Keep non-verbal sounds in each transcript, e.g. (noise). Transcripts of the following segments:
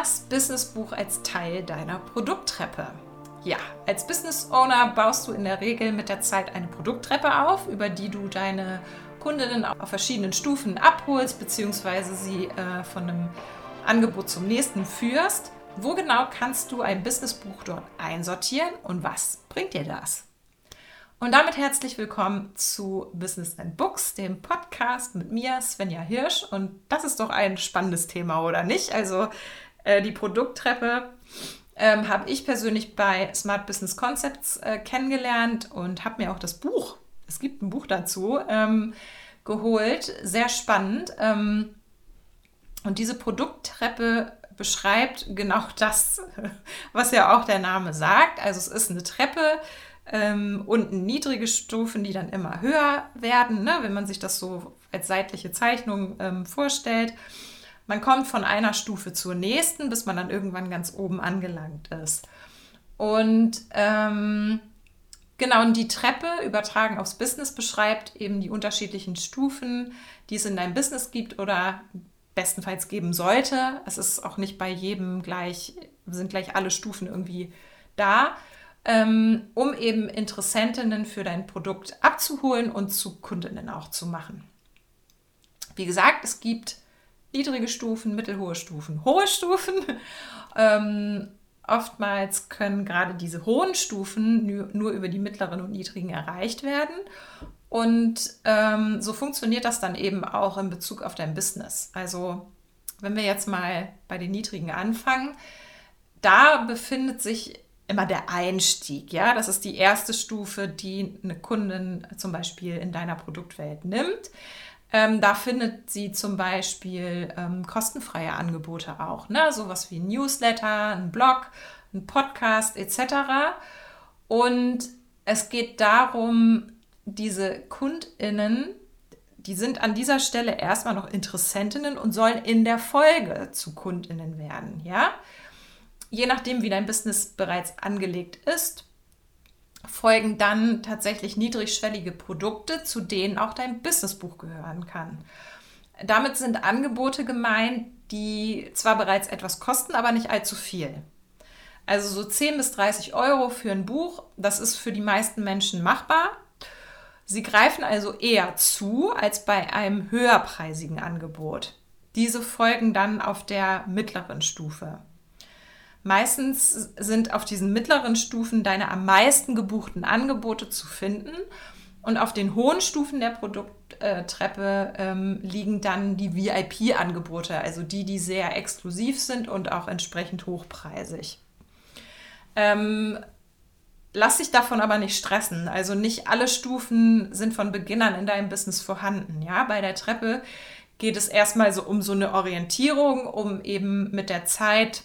Das Businessbuch als Teil deiner Produkttreppe. Ja, als Business Owner baust du in der Regel mit der Zeit eine Produkttreppe auf, über die du deine Kundinnen auf verschiedenen Stufen abholst, beziehungsweise sie äh, von einem Angebot zum nächsten führst. Wo genau kannst du ein Businessbuch dort einsortieren und was bringt dir das? Und damit herzlich willkommen zu Business and Books, dem Podcast mit mir, Svenja Hirsch. Und das ist doch ein spannendes Thema, oder nicht? Also äh, die Produkttreppe ähm, habe ich persönlich bei Smart Business Concepts äh, kennengelernt und habe mir auch das Buch, es gibt ein Buch dazu, ähm, geholt. Sehr spannend. Ähm, und diese Produkttreppe beschreibt genau (laughs) das, was ja auch der Name sagt. Also es ist eine Treppe, ähm, unten niedrige Stufen, die dann immer höher werden, ne, wenn man sich das so als seitliche Zeichnung ähm, vorstellt. Man kommt von einer Stufe zur nächsten, bis man dann irgendwann ganz oben angelangt ist. Und ähm, genau, und die Treppe, übertragen aufs Business, beschreibt eben die unterschiedlichen Stufen, die es in deinem Business gibt oder bestenfalls geben sollte. Es ist auch nicht bei jedem gleich, sind gleich alle Stufen irgendwie da, ähm, um eben Interessentinnen für dein Produkt abzuholen und zu Kundinnen auch zu machen. Wie gesagt, es gibt niedrige Stufen, mittelhohe Stufen, hohe Stufen. (laughs) ähm, oftmals können gerade diese hohen Stufen nur über die mittleren und niedrigen erreicht werden. Und ähm, so funktioniert das dann eben auch in Bezug auf dein Business. Also wenn wir jetzt mal bei den niedrigen anfangen, da befindet sich immer der Einstieg. Ja, das ist die erste Stufe, die eine Kundin zum Beispiel in deiner Produktwelt nimmt. Ähm, da findet sie zum Beispiel ähm, kostenfreie Angebote auch, ne? sowas wie ein Newsletter, ein Blog, ein Podcast etc. Und es geht darum, diese KundInnen, die sind an dieser Stelle erstmal noch Interessentinnen und sollen in der Folge zu KundInnen werden, ja. Je nachdem, wie dein Business bereits angelegt ist, folgen dann tatsächlich niedrigschwellige Produkte, zu denen auch dein Businessbuch gehören kann. Damit sind Angebote gemeint, die zwar bereits etwas kosten, aber nicht allzu viel. Also so 10 bis 30 Euro für ein Buch, das ist für die meisten Menschen machbar. Sie greifen also eher zu als bei einem höherpreisigen Angebot. Diese folgen dann auf der mittleren Stufe. Meistens sind auf diesen mittleren Stufen deine am meisten gebuchten Angebote zu finden. Und auf den hohen Stufen der Produkttreppe ähm, liegen dann die VIP-Angebote, also die, die sehr exklusiv sind und auch entsprechend hochpreisig. Ähm, lass dich davon aber nicht stressen. Also nicht alle Stufen sind von Beginnern in deinem Business vorhanden. Ja, bei der Treppe geht es erstmal so um so eine Orientierung, um eben mit der Zeit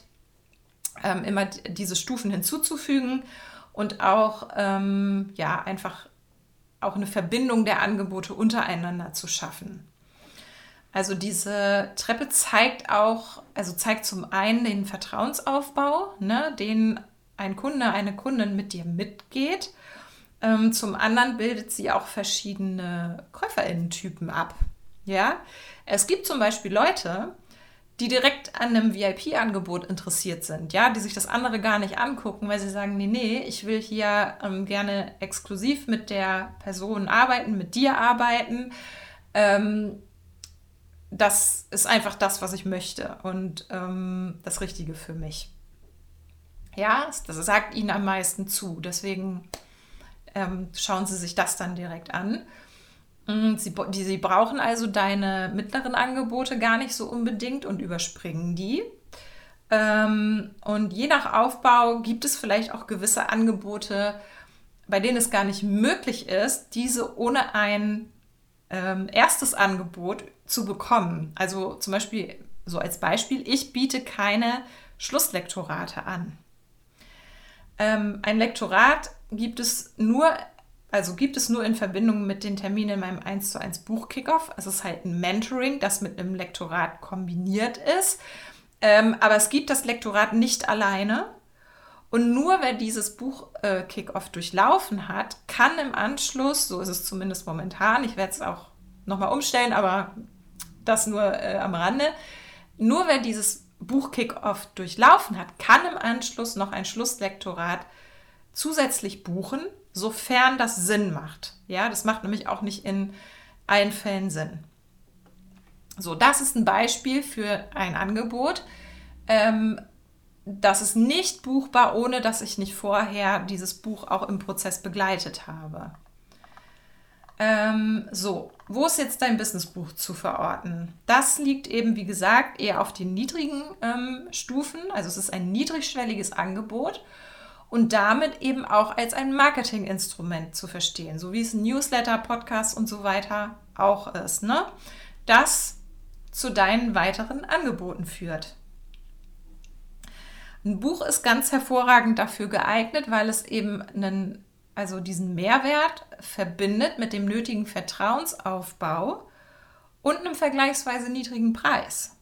ähm, immer diese Stufen hinzuzufügen und auch ähm, ja einfach auch eine Verbindung der Angebote untereinander zu schaffen. Also diese Treppe zeigt auch, also zeigt zum einen den Vertrauensaufbau, ne, den ein Kunde, eine Kundin mit dir mitgeht. Ähm, zum anderen bildet sie auch verschiedene KäuferInnen-Typen ab. Ja, es gibt zum Beispiel Leute, die direkt an einem VIP-Angebot interessiert sind, ja, die sich das andere gar nicht angucken, weil sie sagen, nee, nee, ich will hier ähm, gerne exklusiv mit der Person arbeiten, mit dir arbeiten. Ähm, das ist einfach das, was ich möchte und ähm, das Richtige für mich. Ja, das sagt ihnen am meisten zu. Deswegen ähm, schauen sie sich das dann direkt an. Mm, sie, die, sie brauchen also deine mittleren Angebote gar nicht so unbedingt und überspringen die. Ähm, und je nach Aufbau gibt es vielleicht auch gewisse Angebote, bei denen es gar nicht möglich ist, diese ohne ein ähm, erstes Angebot zu bekommen. Also zum Beispiel, so als Beispiel, ich biete keine Schlusslektorate an. Ähm, ein Lektorat gibt es nur also gibt es nur in Verbindung mit den Terminen in meinem 1 zu 1 Buch Kickoff. Es ist halt ein Mentoring, das mit einem Lektorat kombiniert ist. Ähm, aber es gibt das Lektorat nicht alleine. Und nur wer dieses Buch äh, Kickoff durchlaufen hat, kann im Anschluss, so ist es zumindest momentan, ich werde es auch nochmal umstellen, aber das nur äh, am Rande, nur wer dieses Buch-Kick-Off durchlaufen hat, kann im Anschluss noch ein Schlusslektorat zusätzlich buchen, sofern das Sinn macht. Ja, das macht nämlich auch nicht in allen Fällen Sinn. So, das ist ein Beispiel für ein Angebot. Ähm, das ist nicht buchbar, ohne dass ich nicht vorher dieses Buch auch im Prozess begleitet habe. Ähm, so, wo ist jetzt dein Businessbuch zu verorten? Das liegt eben, wie gesagt, eher auf den niedrigen ähm, Stufen. Also es ist ein niedrigschwelliges Angebot und damit eben auch als ein Marketinginstrument zu verstehen, so wie es Newsletter, Podcasts und so weiter auch ist, ne? das zu deinen weiteren Angeboten führt. Ein Buch ist ganz hervorragend dafür geeignet, weil es eben einen also diesen Mehrwert verbindet mit dem nötigen Vertrauensaufbau und einem vergleichsweise niedrigen Preis.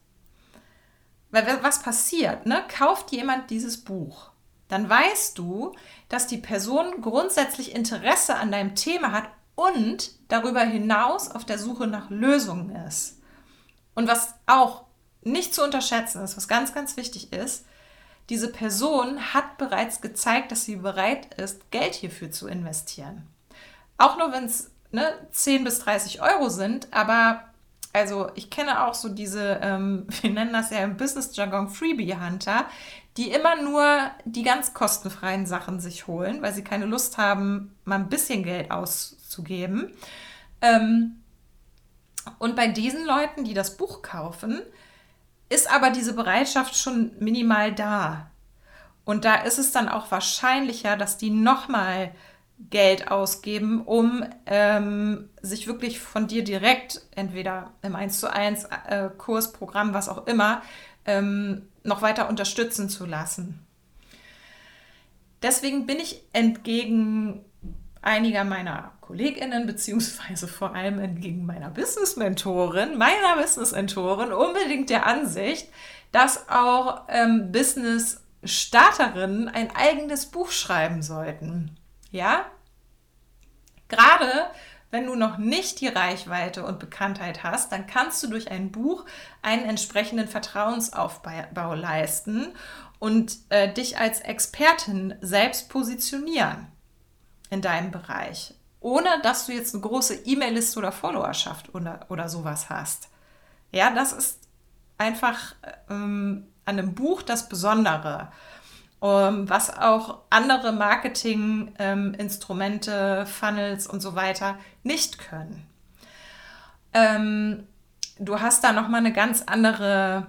Weil was passiert? Ne? Kauft jemand dieses Buch, dann weißt du, dass die Person grundsätzlich Interesse an deinem Thema hat und darüber hinaus auf der Suche nach Lösungen ist. Und was auch nicht zu unterschätzen ist, was ganz, ganz wichtig ist, diese Person hat bereits gezeigt, dass sie bereit ist, Geld hierfür zu investieren. Auch nur wenn es ne, 10 bis 30 Euro sind, aber also ich kenne auch so diese, ähm, (laughs) wir nennen das ja im Business-Jargon Freebie-Hunter, die immer nur die ganz kostenfreien Sachen sich holen, weil sie keine Lust haben, mal ein bisschen Geld auszugeben. Ähm, und bei diesen Leuten, die das Buch kaufen, ist aber diese Bereitschaft schon minimal da. Und da ist es dann auch wahrscheinlicher, dass die nochmal Geld ausgeben, um ähm, sich wirklich von dir direkt, entweder im 1 zu 1 äh, Kurs, Programm, was auch immer, ähm, noch weiter unterstützen zu lassen. Deswegen bin ich entgegen einiger meiner KollegInnen, beziehungsweise vor allem entgegen meiner Business-Mentorin, meiner Business-Mentorin, unbedingt der Ansicht, dass auch ähm, Business-Starterinnen ein eigenes Buch schreiben sollten. Ja? Gerade wenn du noch nicht die Reichweite und Bekanntheit hast, dann kannst du durch ein Buch einen entsprechenden Vertrauensaufbau leisten und äh, dich als Expertin selbst positionieren in deinem Bereich, ohne dass du jetzt eine große E-Mail-Liste oder Followerschaft oder, oder sowas hast. Ja, das ist einfach ähm, an einem Buch das Besondere, ähm, was auch andere Marketing-Instrumente, ähm, Funnels und so weiter nicht können. Ähm, du hast da nochmal eine ganz andere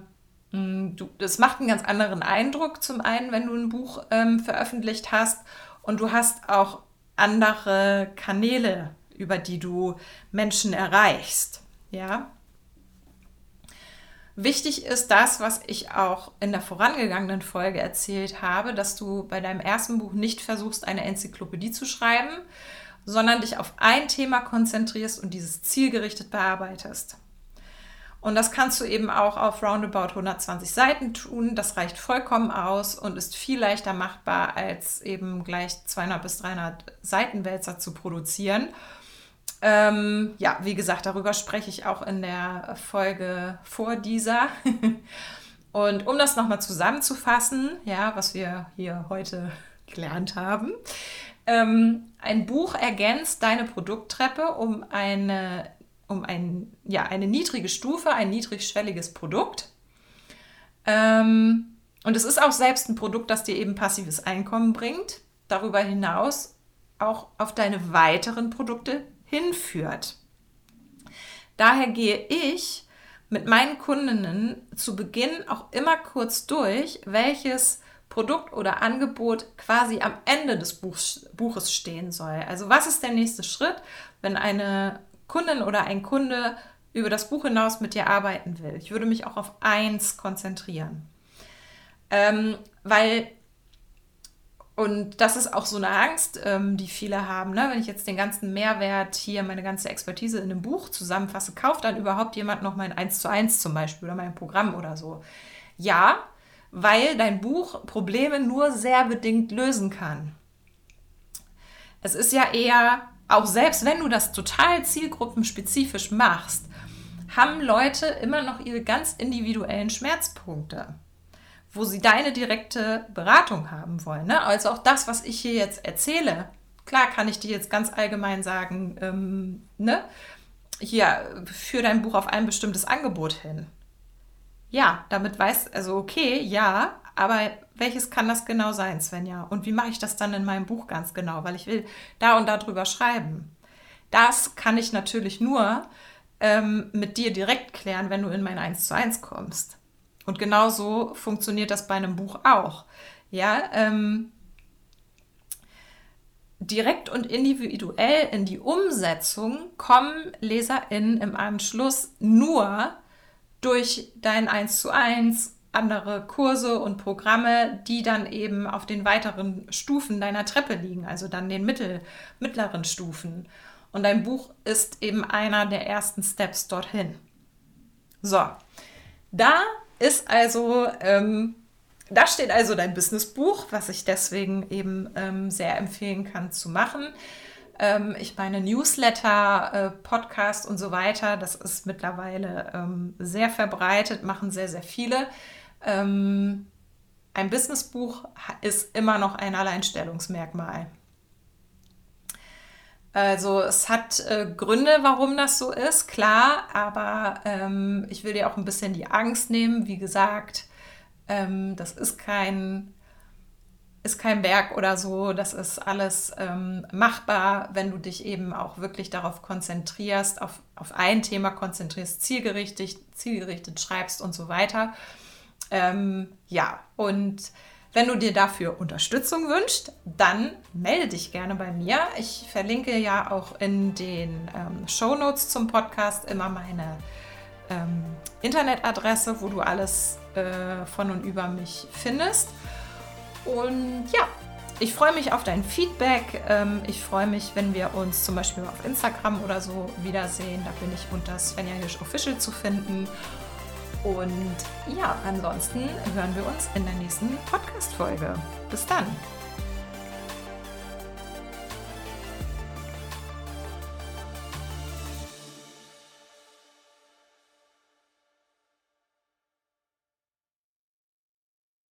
hm, Du, das macht einen ganz anderen Eindruck zum einen, wenn du ein Buch ähm, veröffentlicht hast und du hast auch andere Kanäle, über die du Menschen erreichst. Ja. Wichtig ist das, was ich auch in der vorangegangenen Folge erzählt habe, dass du bei deinem ersten Buch nicht versuchst, eine Enzyklopädie zu schreiben, sondern dich auf ein Thema konzentrierst und dieses zielgerichtet bearbeitest. Und das kannst du eben auch auf roundabout 120 Seiten tun. Das reicht vollkommen aus und ist viel leichter machbar, als eben gleich 200 bis 300 Seitenwälzer zu produzieren. Ähm, ja, wie gesagt, darüber spreche ich auch in der Folge vor dieser. (laughs) und um das nochmal zusammenzufassen, ja, was wir hier heute gelernt haben. Ähm, ein Buch ergänzt deine Produkttreppe um eine um ein, ja, eine niedrige Stufe, ein niedrigschwelliges Produkt. Ähm, und es ist auch selbst ein Produkt, das dir eben passives Einkommen bringt, darüber hinaus auch auf deine weiteren Produkte hinführt. Daher gehe ich mit meinen Kundinnen zu Beginn auch immer kurz durch, welches Produkt oder Angebot quasi am Ende des Buchs, Buches stehen soll. Also was ist der nächste Schritt, wenn eine Kundin oder ein Kunde über das Buch hinaus mit dir arbeiten will. Ich würde mich auch auf eins konzentrieren. Ähm, weil, und das ist auch so eine Angst, ähm, die viele haben, ne? wenn ich jetzt den ganzen Mehrwert hier, meine ganze Expertise in einem Buch zusammenfasse, kauft dann überhaupt jemand noch mein 1 zu 1 zum Beispiel oder mein Programm oder so? Ja, weil dein Buch Probleme nur sehr bedingt lösen kann. Es ist ja eher auch selbst wenn du das total zielgruppenspezifisch machst, haben Leute immer noch ihre ganz individuellen Schmerzpunkte. Wo sie deine direkte Beratung haben wollen. Ne? Also auch das, was ich hier jetzt erzähle, klar kann ich dir jetzt ganz allgemein sagen, ähm, ne? hier, für dein Buch auf ein bestimmtes Angebot hin. Ja, damit weißt also okay, ja, aber welches kann das genau sein, Svenja? Und wie mache ich das dann in meinem Buch ganz genau? Weil ich will da und da drüber schreiben. Das kann ich natürlich nur ähm, mit dir direkt klären, wenn du in mein 1 zu 1 kommst. Und genauso funktioniert das bei einem Buch auch. Ja, ähm, direkt und individuell in die Umsetzung kommen LeserInnen im Anschluss nur durch dein 1 zu 1, andere Kurse und Programme, die dann eben auf den weiteren Stufen deiner Treppe liegen, also dann den mittel, mittleren Stufen. Und dein Buch ist eben einer der ersten Steps dorthin. So, da ist also ähm, da steht also dein Businessbuch, was ich deswegen eben ähm, sehr empfehlen kann zu machen. Ähm, ich meine, Newsletter, äh, Podcast und so weiter, das ist mittlerweile ähm, sehr verbreitet, machen sehr, sehr viele. Ähm, ein Businessbuch ist immer noch ein Alleinstellungsmerkmal. Also es hat äh, Gründe, warum das so ist, klar, aber ähm, ich will dir auch ein bisschen die Angst nehmen. Wie gesagt, ähm, das ist kein, ist kein Berg oder so. Das ist alles ähm, machbar, wenn du dich eben auch wirklich darauf konzentrierst, auf, auf ein Thema konzentrierst, zielgerichtet, zielgerichtet schreibst und so weiter. Ähm, ja, und wenn du dir dafür Unterstützung wünschst, dann melde dich gerne bei mir. Ich verlinke ja auch in den ähm, Show Notes zum Podcast immer meine ähm, Internetadresse, wo du alles äh, von und über mich findest. Und ja, ich freue mich auf dein Feedback. Ähm, ich freue mich, wenn wir uns zum Beispiel auf Instagram oder so wiedersehen. Da bin ich unter Svenja Hirsch Official zu finden. Und ja, ansonsten hören wir uns in der nächsten Podcast-Folge. Bis dann!